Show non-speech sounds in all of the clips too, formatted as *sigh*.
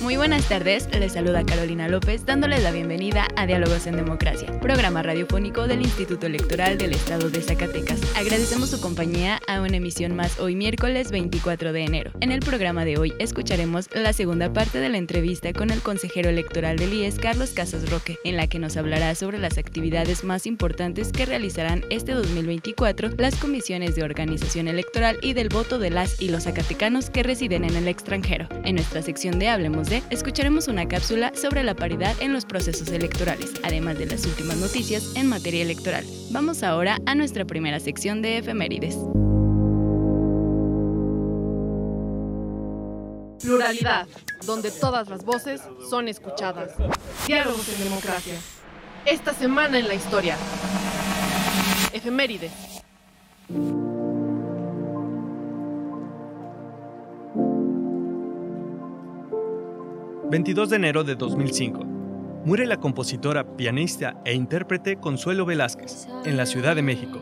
Muy buenas tardes, les saluda Carolina López dándoles la bienvenida a Diálogos en Democracia, programa radiofónico del Instituto Electoral del Estado de Zacatecas. Agradecemos su compañía a una emisión más hoy miércoles 24 de enero. En el programa de hoy escucharemos la segunda parte de la entrevista con el consejero electoral del IES, Carlos Casas Roque, en la que nos hablará sobre las actividades más importantes que realizarán este 2024 las comisiones de organización electoral y del voto de las y los zacatecanos que residen en el extranjero. En nuestra sección de Hablemos escucharemos una cápsula sobre la paridad en los procesos electorales, además de las últimas noticias en materia electoral. Vamos ahora a nuestra primera sección de efemérides. Pluralidad, donde todas las voces son escuchadas. Diálogos en democracia. Esta semana en la historia. Efemérides. 22 de enero de 2005. Muere la compositora, pianista e intérprete Consuelo Velázquez, en la Ciudad de México.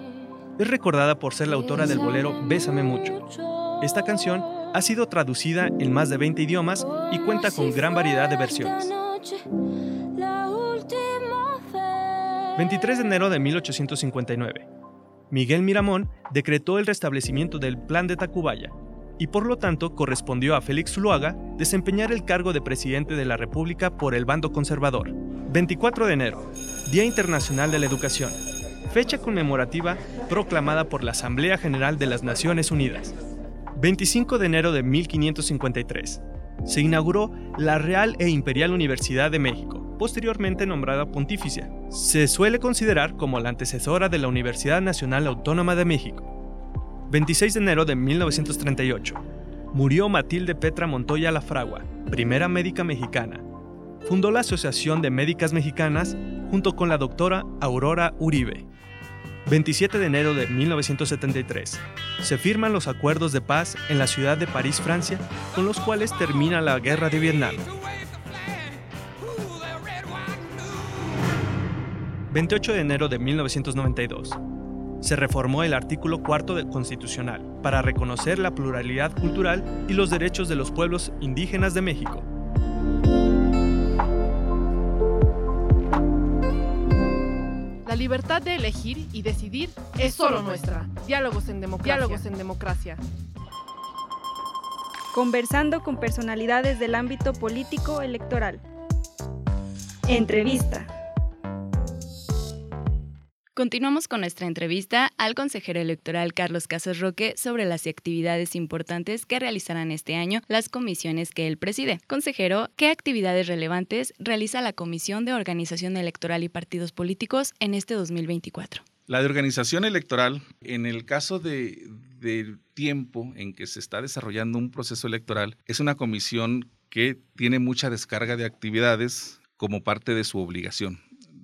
Es recordada por ser la autora del bolero Bésame mucho. Esta canción ha sido traducida en más de 20 idiomas y cuenta con gran variedad de versiones. 23 de enero de 1859. Miguel Miramón decretó el restablecimiento del Plan de Tacubaya, y por lo tanto correspondió a Félix Zuluaga desempeñar el cargo de presidente de la República por el bando conservador. 24 de enero, Día Internacional de la Educación, fecha conmemorativa proclamada por la Asamblea General de las Naciones Unidas. 25 de enero de 1553, se inauguró la Real e Imperial Universidad de México, posteriormente nombrada Pontificia. Se suele considerar como la antecesora de la Universidad Nacional Autónoma de México. 26 de enero de 1938. Murió Matilde Petra Montoya Lafragua, primera médica mexicana. Fundó la Asociación de Médicas Mexicanas junto con la doctora Aurora Uribe. 27 de enero de 1973. Se firman los acuerdos de paz en la ciudad de París, Francia, con los cuales termina la guerra de Vietnam. 28 de enero de 1992 se reformó el artículo cuarto del Constitucional para reconocer la pluralidad cultural y los derechos de los pueblos indígenas de México. La libertad de elegir y decidir es solo nuestra. Diálogos en democracia. Diálogos en democracia. Conversando con personalidades del ámbito político electoral. Entrevista. Continuamos con nuestra entrevista al consejero electoral Carlos Casas Roque sobre las actividades importantes que realizarán este año las comisiones que él preside. Consejero, ¿qué actividades relevantes realiza la Comisión de Organización Electoral y Partidos Políticos en este 2024? La de organización electoral, en el caso de, del tiempo en que se está desarrollando un proceso electoral, es una comisión que tiene mucha descarga de actividades como parte de su obligación.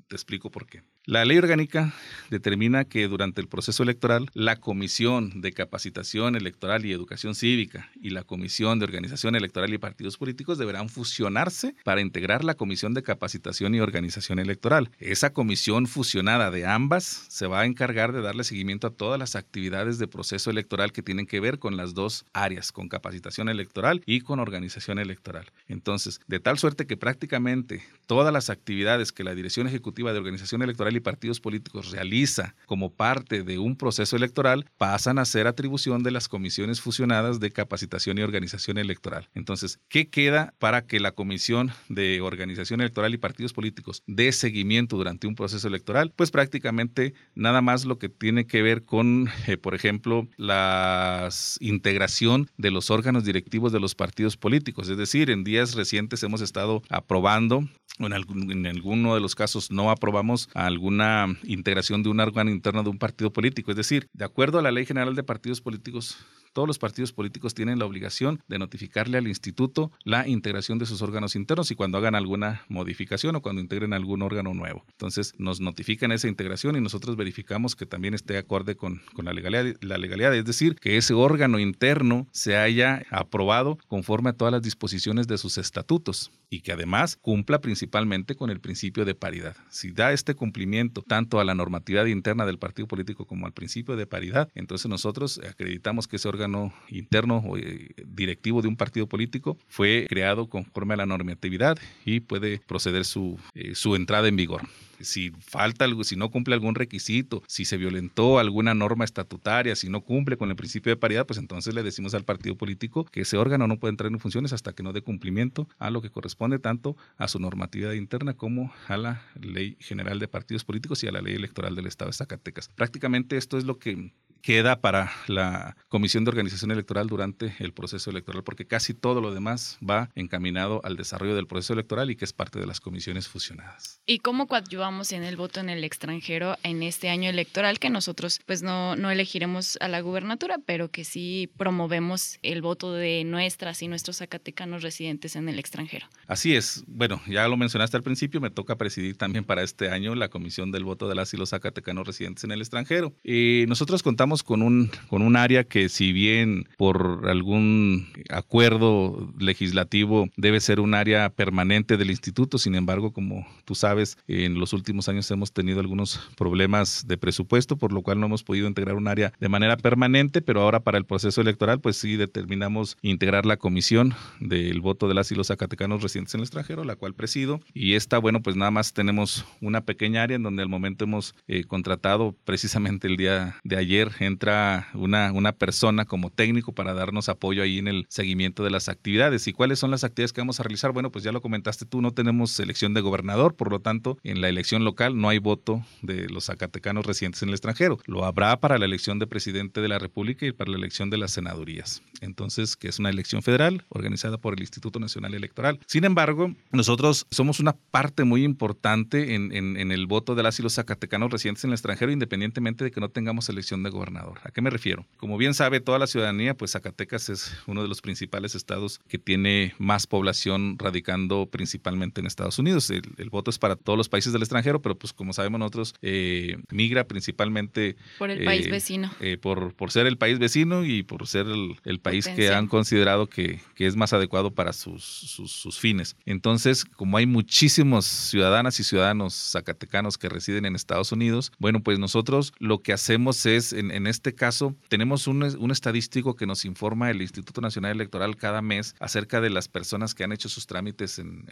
Te explico por qué. La ley orgánica determina que durante el proceso electoral la Comisión de Capacitación Electoral y Educación Cívica y la Comisión de Organización Electoral y Partidos Políticos deberán fusionarse para integrar la Comisión de Capacitación y Organización Electoral. Esa comisión fusionada de ambas se va a encargar de darle seguimiento a todas las actividades de proceso electoral que tienen que ver con las dos áreas, con capacitación electoral y con organización electoral. Entonces, de tal suerte que prácticamente todas las actividades que la Dirección Ejecutiva de Organización Electoral Y Partidos Políticos realiza como parte de un proceso electoral pasan a ser atribución de las comisiones fusionadas de capacitación y organización electoral. Entonces, ¿qué queda para que la Comisión de Organización Electoral y Partidos Políticos dé seguimiento durante un proceso electoral? Pues prácticamente nada más lo que tiene que ver con, eh, por ejemplo, la integración de los órganos directivos de los partidos políticos. Es decir, en días recientes hemos estado aprobando en, en alguno de los casos no aprobamos alguna integración de un órgano interno de un partido político. Es decir, de acuerdo a la Ley General de Partidos Políticos, todos los partidos políticos tienen la obligación de notificarle al instituto la integración de sus órganos internos y cuando hagan alguna modificación o cuando integren algún órgano nuevo. Entonces nos notifican esa integración y nosotros verificamos que también esté acorde con, con la, legalidad, la legalidad, es decir, que ese órgano interno se haya aprobado conforme a todas las disposiciones de sus estatutos y que además cumpla principalmente con el principio de paridad. Si da este cumplimiento tanto a la normatividad interna del partido político como al principio de paridad, entonces nosotros acreditamos que ese órgano interno o eh, directivo de un partido político fue creado conforme a la normatividad y puede proceder su, eh, su entrada en vigor si falta algo, si no cumple algún requisito, si se violentó alguna norma estatutaria, si no cumple con el principio de paridad, pues entonces le decimos al partido político que ese órgano no puede entrar en funciones hasta que no dé cumplimiento a lo que corresponde tanto a su normatividad interna como a la Ley General de Partidos Políticos y a la Ley Electoral del Estado de Zacatecas. Prácticamente esto es lo que queda para la Comisión de Organización Electoral durante el proceso electoral, porque casi todo lo demás va encaminado al desarrollo del proceso electoral y que es parte de las comisiones fusionadas. ¿Y cómo coadyuvamos en el voto en el extranjero en este año electoral que nosotros pues no, no elegiremos a la gubernatura, pero que sí promovemos el voto de nuestras y nuestros zacatecanos residentes en el extranjero? Así es. Bueno, ya lo mencionaste al principio, me toca presidir también para este año la Comisión del Voto de las y los zacatecanos residentes en el extranjero. Y nosotros contamos con un, con un área que si bien por algún acuerdo legislativo debe ser un área permanente del instituto, sin embargo, como tú sabes, en los últimos años hemos tenido algunos problemas de presupuesto, por lo cual no hemos podido integrar un área de manera permanente, pero ahora para el proceso electoral, pues sí determinamos integrar la comisión del voto de las y los zacatecanos residentes en el extranjero, la cual presido. Y esta, bueno, pues nada más tenemos una pequeña área en donde al momento hemos eh, contratado precisamente el día de ayer entra una, una persona como técnico para darnos apoyo ahí en el seguimiento de las actividades. ¿Y cuáles son las actividades que vamos a realizar? Bueno, pues ya lo comentaste tú, no tenemos elección de gobernador, por lo tanto, en la elección local no hay voto de los zacatecanos residentes en el extranjero. Lo habrá para la elección de presidente de la República y para la elección de las senadurías. Entonces, que es una elección federal organizada por el Instituto Nacional Electoral. Sin embargo, nosotros somos una parte muy importante en, en el voto de las y los zacatecanos residentes en el extranjero, independientemente de que no tengamos elección de gobernador. ¿A qué me refiero? Como bien sabe toda la ciudadanía, pues Zacatecas es uno de los principales estados que tiene más población radicando principalmente en Estados Unidos. El, voto es para todos los países del extranjero, pero pues como sabemos nosotros, eh, migra principalmente... Por el país eh, vecino. Eh, por, por ser el país vecino y por ser el, país que han considerado que, que, es más adecuado para sus, sus, fines. Entonces, como hay muchísimos ciudadanas y ciudadanos zacatecanos que residen en Estados Unidos, bueno, pues nosotros lo que hacemos es en, en este caso, tenemos un, estadístico que nos informa el Instituto Nacional Electoral cada mes acerca de las personas que han hecho sus trámites en,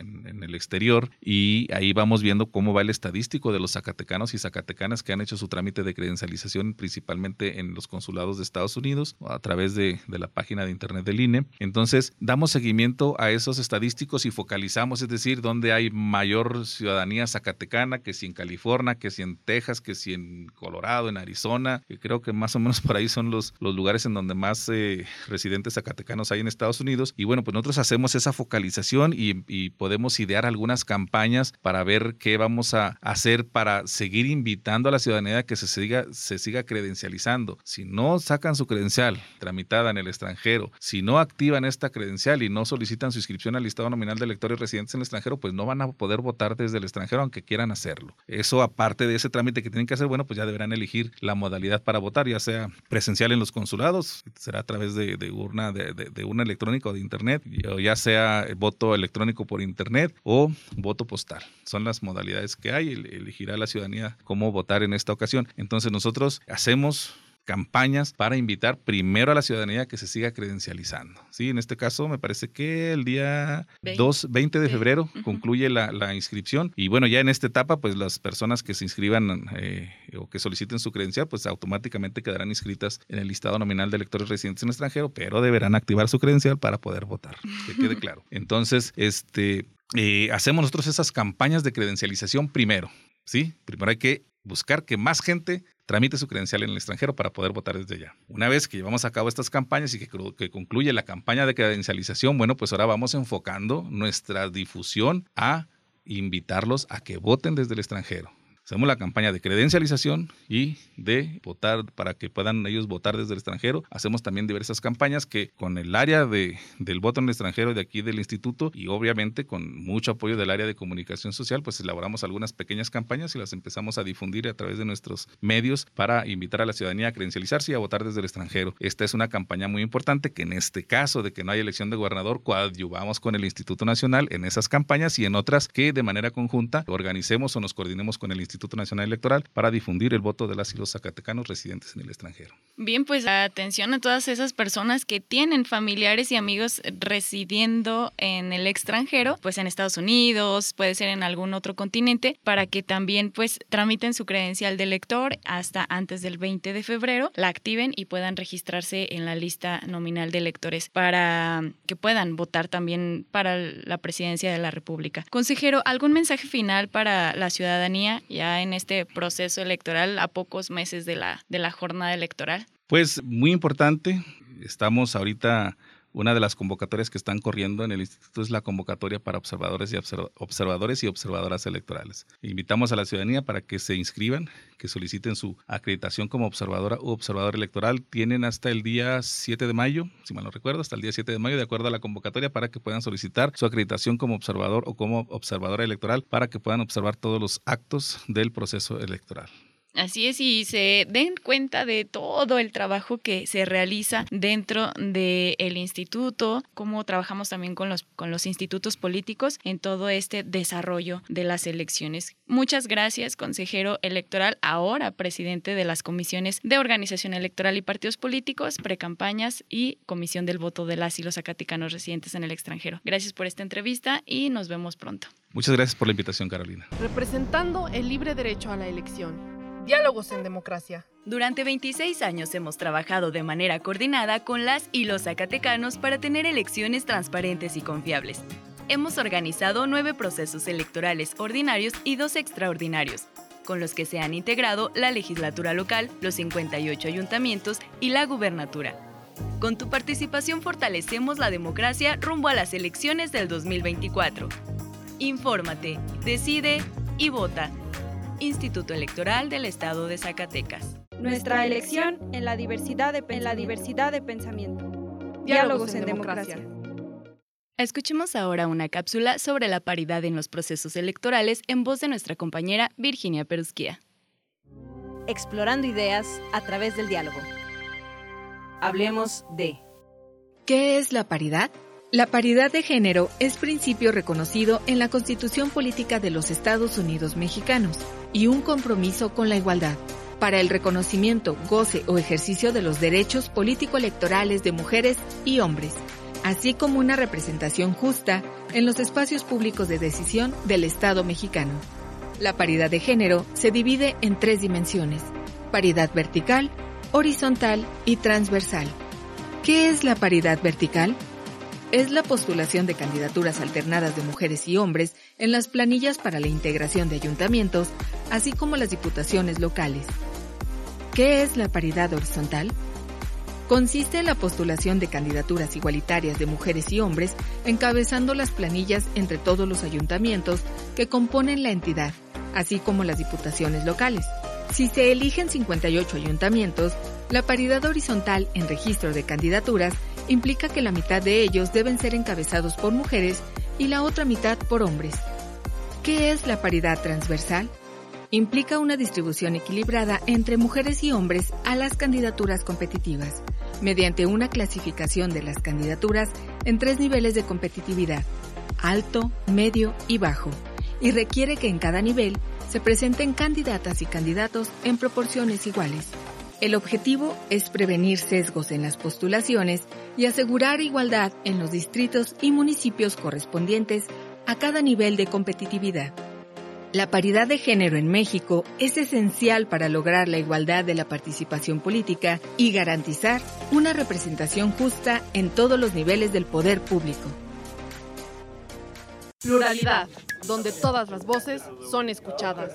el exterior y ahí vamos viendo cómo va el estadístico de los zacatecanos y zacatecanas que han hecho su trámite de credencialización principalmente en los consulados de Estados Unidos a través de, de la página de internet del INE. Entonces, damos seguimiento a esos estadísticos y focalizamos, es decir, dónde hay mayor ciudadanía zacatecana, que si en California, que si en Texas, que si en Colorado, en Arizona, que creo que más o menos por ahí son los, los lugares en donde más eh, residentes zacatecanos hay en Estados Unidos. Y bueno, pues nosotros hacemos esa focalización y, y, podemos idear algunas campañas para ver qué vamos a hacer para seguir invitando a la ciudadanía que se siga, se siga credencializando. Si no sacan su credencial tramitada en el extranjero, si no activan esta credencial y no solicitan su inscripción al listado nominal de electores residentes en el extranjero, pues no van a poder votar desde el extranjero aunque quieran hacerlo. Eso aparte de ese trámite que tienen que hacer, bueno, pues ya deberán elegir la modalidad para votar, ya sea presencial en los consulados, será a través de, urna, de, de, urna electrónica o de internet, ya sea voto electrónico por internet o voto postal. Son las modalidades que hay, elegirá la ciudadanía cómo votar en esta ocasión. Entonces nosotros hacemos campañas para invitar primero a la ciudadanía que se siga credencializando. Sí, en este caso me parece que el día 2, 20 de febrero concluye la, inscripción y bueno, ya en esta etapa pues las personas que se inscriban eh, o que soliciten su credencial pues automáticamente quedarán inscritas en el listado nominal de electores residentes en el extranjero, pero deberán activar su credencial para poder votar, que quede *laughs* claro. Entonces, este, eh, hacemos nosotros esas campañas de credencialización primero. ¿sí? Primero hay que buscar que más gente tramite su credencial en el extranjero para poder votar desde allá. Una vez que llevamos a cabo estas campañas y que, concluye la campaña de credencialización, bueno, pues ahora vamos enfocando nuestra difusión a invitarlos a que voten desde el extranjero. Hacemos la campaña de credencialización y de votar para que puedan ellos votar desde el extranjero. Hacemos también diversas campañas que con el área de, del voto en el extranjero de aquí del instituto y obviamente con mucho apoyo del área de comunicación social, pues elaboramos algunas pequeñas campañas y las empezamos a difundir a través de nuestros medios para invitar a la ciudadanía a credencializarse y a votar desde el extranjero. Esta es una campaña muy importante que en este caso de que no hay elección de gobernador, coadyuvamos con el Instituto Nacional en esas campañas y en otras que de manera conjunta organicemos o nos coordinemos con el Instituto Instituto Nacional Electoral para difundir el voto de las y los zacatecanos residentes en el extranjero. Bien, pues atención a todas esas personas que tienen familiares y amigos residiendo en el extranjero, pues en Estados Unidos, puede ser en algún otro continente, para que también pues tramiten su credencial de elector hasta antes del 20 de febrero, la activen y puedan registrarse en la lista nominal de electores para que puedan votar también para la presidencia de la República. Consejero, ¿algún mensaje final para la ciudadanía? Ya en este proceso electoral a pocos meses de la, de la jornada electoral? Pues muy importante. Estamos ahorita una de las convocatorias que están corriendo en el instituto es la convocatoria para observadores y observadores y observadoras electorales. Invitamos a la ciudadanía para que se inscriban, que soliciten su acreditación como observadora u observador electoral. Tienen hasta el día 7 de mayo, si mal no recuerdo, hasta el día 7 de mayo de acuerdo a la convocatoria para que puedan solicitar su acreditación como observador o como observadora electoral para que puedan observar todos los actos del proceso electoral. Así es, y se den cuenta de todo el trabajo que se realiza dentro del instituto, cómo trabajamos también con los, con los institutos políticos en todo este desarrollo de las elecciones. Muchas gracias, consejero electoral, ahora presidente de las comisiones de organización electoral y partidos políticos, precampañas y comisión del voto de las y los zacatecanos residentes en el extranjero. Gracias por esta entrevista y nos vemos pronto. Muchas gracias por la invitación, Carolina. Representando el libre derecho a la elección Diálogos en Democracia. Durante 26 años hemos trabajado de manera coordinada con las y los zacatecanos para tener elecciones transparentes y confiables. Hemos organizado nueve procesos electorales ordinarios y dos extraordinarios, con los que se han integrado la legislatura local, los 58 ayuntamientos y la gubernatura. Con tu participación fortalecemos la democracia rumbo a las elecciones del 2024. Infórmate, decide y vota. Instituto Electoral del Estado de Zacatecas. Nuestra elección en la diversidad de, la diversidad de pensamiento. Diálogos, en, democracia. Escuchemos ahora una cápsula sobre la paridad en los procesos electorales en voz de nuestra compañera Virginia Perusquía. Explorando ideas a través del diálogo. Hablemos de... ¿Qué es la paridad? La paridad de género es principio reconocido en la Constitución Política de los Estados Unidos Mexicanos y un compromiso con la igualdad para el reconocimiento, goce o ejercicio de los derechos político-electorales de mujeres y hombres, así como una representación justa en los espacios públicos de decisión del Estado mexicano. La paridad de género se divide en tres dimensiones, paridad vertical, horizontal y transversal. ¿Qué es la paridad vertical? Es la postulación de candidaturas alternadas de mujeres y hombres en las planillas para la integración de ayuntamientos, así como las diputaciones locales. ¿Qué es la paridad horizontal? Consiste en la postulación de candidaturas igualitarias de mujeres y hombres encabezando las planillas entre todos los ayuntamientos que componen la entidad, así como las diputaciones locales. Si se eligen 58 ayuntamientos, la paridad horizontal en registro de candidaturas implica que la mitad de ellos deben ser encabezados por mujeres y la otra mitad por hombres. ¿Qué es la paridad transversal? Implica una distribución equilibrada entre mujeres y hombres a las candidaturas competitivas, mediante una clasificación de las candidaturas en tres niveles de competitividad, alto, medio y bajo, y requiere que en cada nivel se presenten candidatas y candidatos en proporciones iguales. El objetivo es prevenir sesgos en las postulaciones y asegurar igualdad en los distritos y municipios correspondientes a cada nivel de competitividad. La paridad de género en México es esencial para lograr la igualdad de la participación política y garantizar una representación justa en todos los niveles del poder público. Pluralidad, donde todas las voces son escuchadas.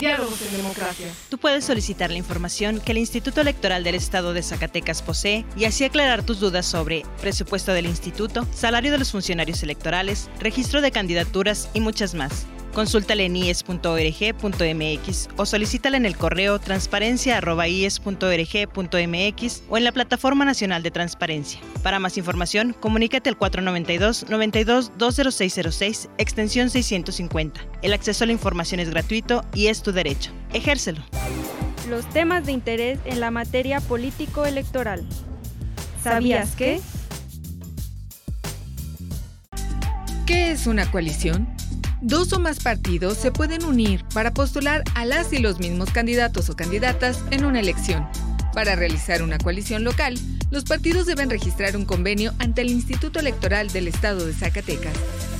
Diálogos en democracia. Tú puedes solicitar la información que el Instituto Electoral del Estado de Zacatecas posee y así aclarar tus dudas sobre presupuesto del instituto, salario de los funcionarios electorales, registro de candidaturas y muchas más. Consúltala en ies.org.mx o solicítala en el correo transparencia.ies.org.mx o en la Plataforma Nacional de Transparencia. Para más información, comunícate al 492-92-20606, extensión 650. El acceso a la información es gratuito y es tu derecho. Ejércelo. Los temas de interés en la materia político-electoral. ¿Sabías que? ¿Qué es una coalición? Dos o más partidos se pueden unir para postular a las y los mismos candidatos o candidatas en una elección. Para realizar una coalición local, los partidos deben registrar un convenio ante el Instituto Electoral del Estado de Zacatecas.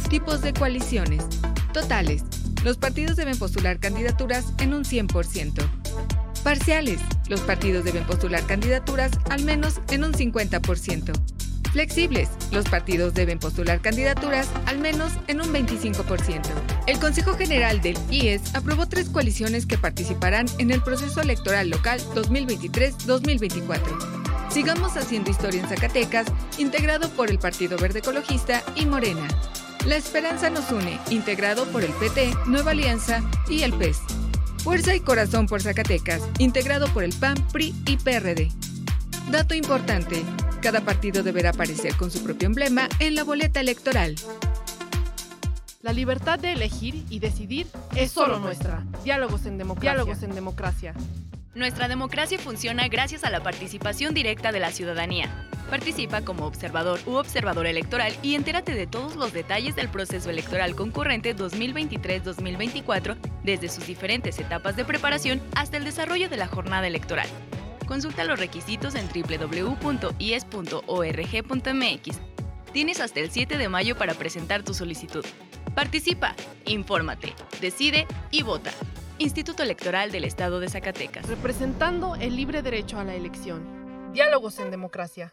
Tipos de coaliciones. Totales. Los partidos deben postular candidaturas en un 100%. Parciales. Los partidos deben postular candidaturas al menos en un 50%. Flexibles. Los partidos deben postular candidaturas al menos en un 25%. El Consejo General del IES aprobó tres coaliciones que participarán en el proceso electoral local 2023-2024. Sigamos haciendo historia en Zacatecas, integrado por el Partido Verde Ecologista y Morena. La Esperanza nos une, integrado por el PT, Nueva Alianza y el PES. Fuerza y Corazón por Zacatecas, integrado por el PAN, PRI y PRD. Dato importante, cada partido deberá aparecer con su propio emblema en la boleta electoral. La libertad de elegir y decidir es solo nuestra. Diálogos en democracia. Diálogos en democracia. Nuestra democracia funciona gracias a la participación directa de la ciudadanía. Participa como observador u observadora electoral y entérate de todos los detalles del proceso electoral concurrente 2023-2024, desde sus diferentes etapas de preparación hasta el desarrollo de la jornada electoral. Consulta los requisitos en www.ies.org.mx. Tienes hasta el 7 de mayo para presentar tu solicitud. Participa, infórmate, decide y vota. Instituto Electoral del Estado de Zacatecas. Representando el libre derecho a la elección. Diálogos en democracia.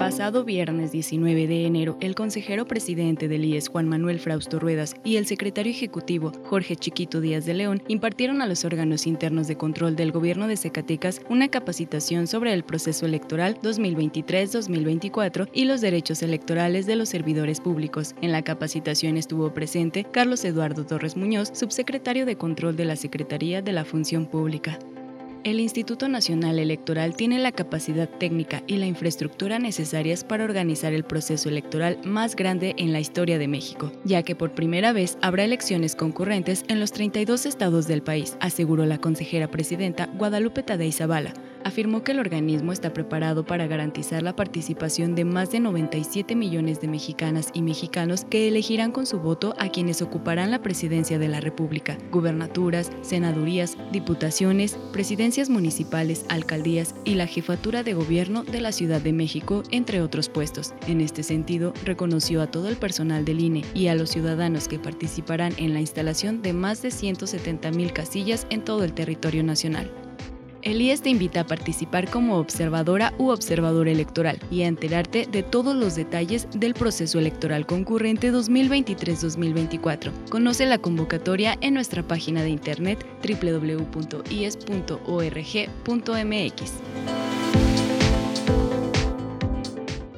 Pasado viernes 19 de enero, el consejero presidente del IES Juan Manuel Frausto Ruedas y el secretario ejecutivo Jorge Chiquito Díaz de León impartieron a los órganos internos de control del gobierno de Zacatecas una capacitación sobre el proceso electoral 2023-2024 y los derechos electorales de los servidores públicos. En la capacitación estuvo presente Carlos Eduardo Torres Muñoz, subsecretario de control de la Secretaría de la Función Pública. El Instituto Nacional Electoral tiene la capacidad técnica y la infraestructura necesarias para organizar el proceso electoral más grande en la historia de México, ya que por primera vez habrá elecciones concurrentes en los 32 estados del país, aseguró la consejera presidenta Guadalupe Tadei Zavala. Afirmó que el organismo está preparado para garantizar la participación de más de 97 millones de mexicanas y mexicanos que elegirán con su voto a quienes ocuparán la presidencia de la República, gubernaturas, senadurías, diputaciones, presidencias municipales, alcaldías y la jefatura de gobierno de la Ciudad de México, entre otros puestos. En este sentido, reconoció a todo el personal del INE y a los ciudadanos que participarán en la instalación de más de 170 mil casillas en todo el territorio nacional. El IES te invita a participar como observadora u observador electoral y a enterarte de todos los detalles del proceso electoral concurrente 2023-2024. Conoce la convocatoria en nuestra página de internet www.ies.org.mx.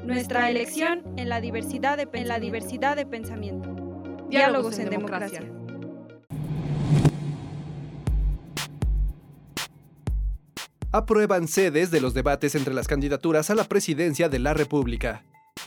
Nuestra elección en la diversidad de, en la diversidad de pensamiento. Diálogos, en, democracia. Aprueban sedes de los debates entre las candidaturas a la presidencia de la República.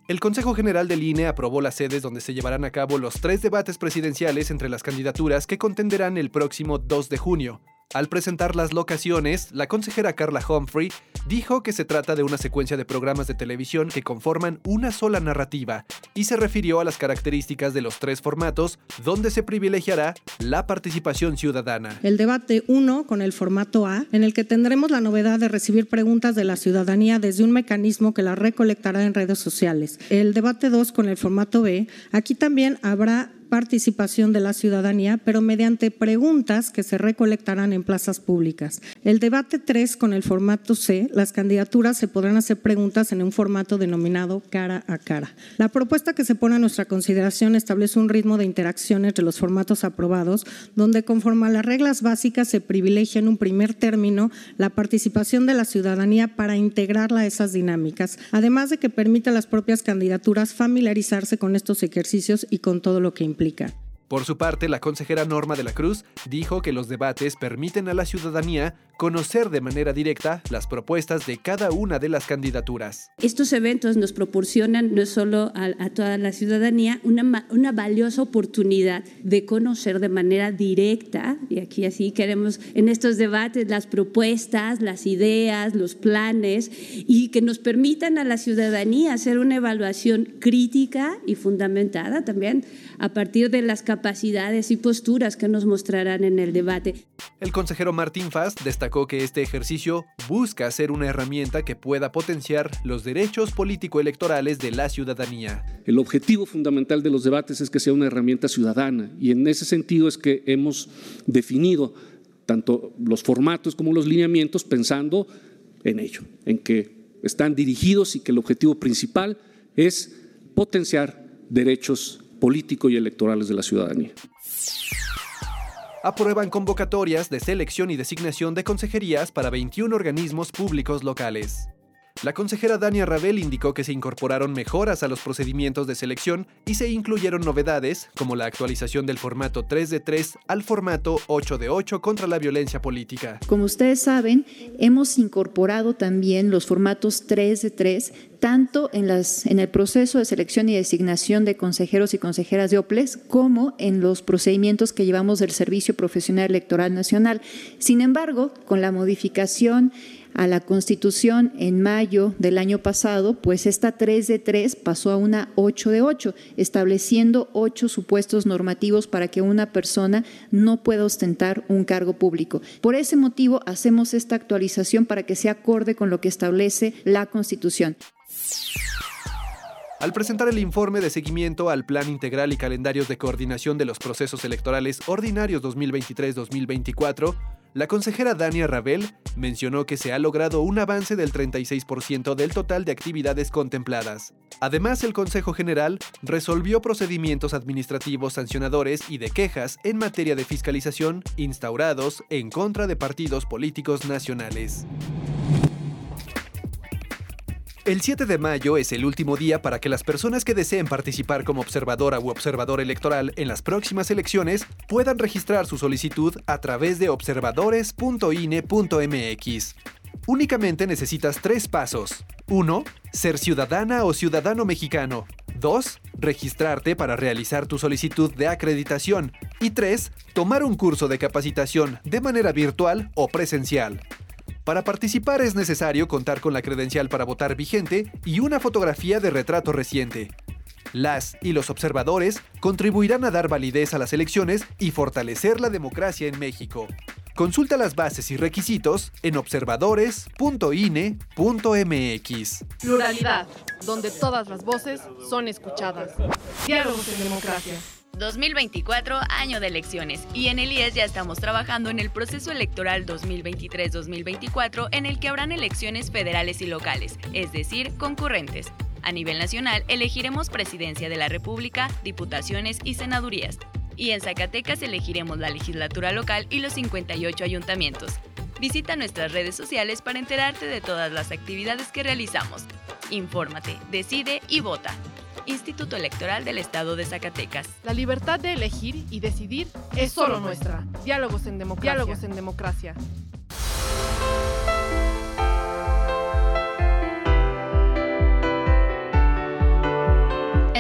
El Consejo General del INE aprobó las sedes donde se llevarán a cabo los tres debates presidenciales entre las candidaturas que contenderán el próximo 2 de junio. Al presentar las locaciones, la consejera Carla Humphrey dijo que se trata de una secuencia de programas de televisión que conforman una sola narrativa y se refirió a las características de los tres formatos donde se privilegiará la participación ciudadana. El debate 1 con el formato A, en el que tendremos la novedad de recibir preguntas de la ciudadanía desde un mecanismo que las recolectará en redes sociales. El debate 2 con el formato B, aquí también habrá participación de la ciudadanía, pero mediante preguntas que se recolectarán en plazas públicas. El debate 3 con el formato C, las candidaturas se podrán hacer preguntas en un formato denominado cara a cara. La propuesta que se pone a nuestra consideración establece un ritmo de interacción entre los formatos aprobados, donde conforme a las reglas básicas se privilegia en un primer término la participación de la ciudadanía para integrarla a esas dinámicas, además de que permite a las propias candidaturas familiarizarse con estos ejercicios y con todo lo que implica. Por su parte, la consejera Norma de la Cruz dijo que los debates permiten a la ciudadanía conocer de manera directa las propuestas de cada una de las candidaturas. Estos eventos nos proporcionan no solo a, toda la ciudadanía una, una, valiosa oportunidad de conocer de manera directa, y aquí así queremos en estos debates las propuestas, las ideas, los planes, y que nos permitan a la ciudadanía hacer una evaluación crítica y fundamentada también a partir de las capacidades y posturas que nos mostrarán en el debate. El consejero Martín Fast destacó que este ejercicio busca ser una herramienta que pueda potenciar los derechos político-electorales de la ciudadanía. El objetivo fundamental de los debates es que sea una herramienta ciudadana y en ese sentido es que hemos definido tanto los formatos como los lineamientos pensando en ello, en que están dirigidos y que el objetivo principal es potenciar derechos político y electorales de la ciudadanía. Aprueban convocatorias de selección y designación de consejerías para 21 organismos públicos locales. La consejera Dania Ravel indicó que se incorporaron mejoras a los procedimientos de selección y se incluyeron novedades como la actualización del formato 3 de 3 al formato 8 de 8 contra la violencia política. Como ustedes saben, hemos incorporado también los formatos 3 de 3 tanto en, las, en el proceso de selección y designación de consejeros y consejeras de OPLES como en los procedimientos que llevamos del Servicio Profesional Electoral Nacional. Sin embargo, con la modificación a la Constitución en mayo del año pasado, pues esta 3 de 3 pasó a una 8 de 8, estableciendo ocho supuestos normativos para que una persona no pueda ostentar un cargo público. Por ese motivo hacemos esta actualización para que sea acorde con lo que establece la Constitución. Al presentar el informe de seguimiento al Plan Integral y Calendarios de Coordinación de los Procesos Electorales Ordinarios 2023-2024, la consejera Dania Ravel mencionó que se ha logrado un avance del 36% del total de actividades contempladas. Además, el Consejo General resolvió procedimientos administrativos sancionadores y de quejas en materia de fiscalización instaurados en contra de partidos políticos nacionales. El 7 de mayo es el último día para que las personas que deseen participar como observadora u observador electoral en las próximas elecciones puedan registrar su solicitud a través de observadores.ine.mx. Únicamente necesitas tres pasos. 1. Ser ciudadana o ciudadano mexicano. 2. Registrarte para realizar tu solicitud de acreditación. Y 3. Tomar un curso de capacitación de manera virtual o presencial. Para participar es necesario contar con la credencial para votar vigente y una fotografía de retrato reciente. Las y los observadores contribuirán a dar validez a las elecciones y fortalecer la democracia en México. Consulta las bases y requisitos en observadores.ine.mx. Pluralidad, donde todas las voces son escuchadas. Diálogos en democracia. 2024, año de elecciones, y en el IES ya estamos trabajando en el proceso electoral 2023-2024 en el que habrán elecciones federales y locales, es decir, concurrentes. A nivel nacional elegiremos presidencia de la República, diputaciones y senadurías. Y en Zacatecas elegiremos la legislatura local y los 58 ayuntamientos. Visita nuestras redes sociales para enterarte de todas las actividades que realizamos. Infórmate, decide y vota. Instituto Electoral del Estado de Zacatecas. La libertad de elegir y decidir es solo nuestra. Diálogos en democracia. Diálogos en democracia.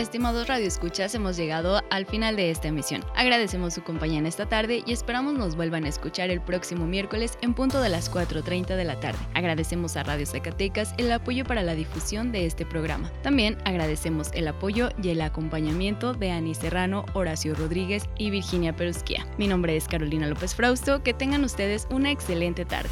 Estimados radioescuchas, hemos llegado al final de esta emisión. Agradecemos su compañía en esta tarde y esperamos nos vuelvan a escuchar el próximo miércoles en punto de las 4.30 de la tarde. Agradecemos a Radio Zacatecas el apoyo para la difusión de este programa. También agradecemos el apoyo y el acompañamiento de Ani Serrano, Horacio Rodríguez y Virginia Perusquia. Mi nombre es Carolina López Frausto. Que tengan ustedes una excelente tarde.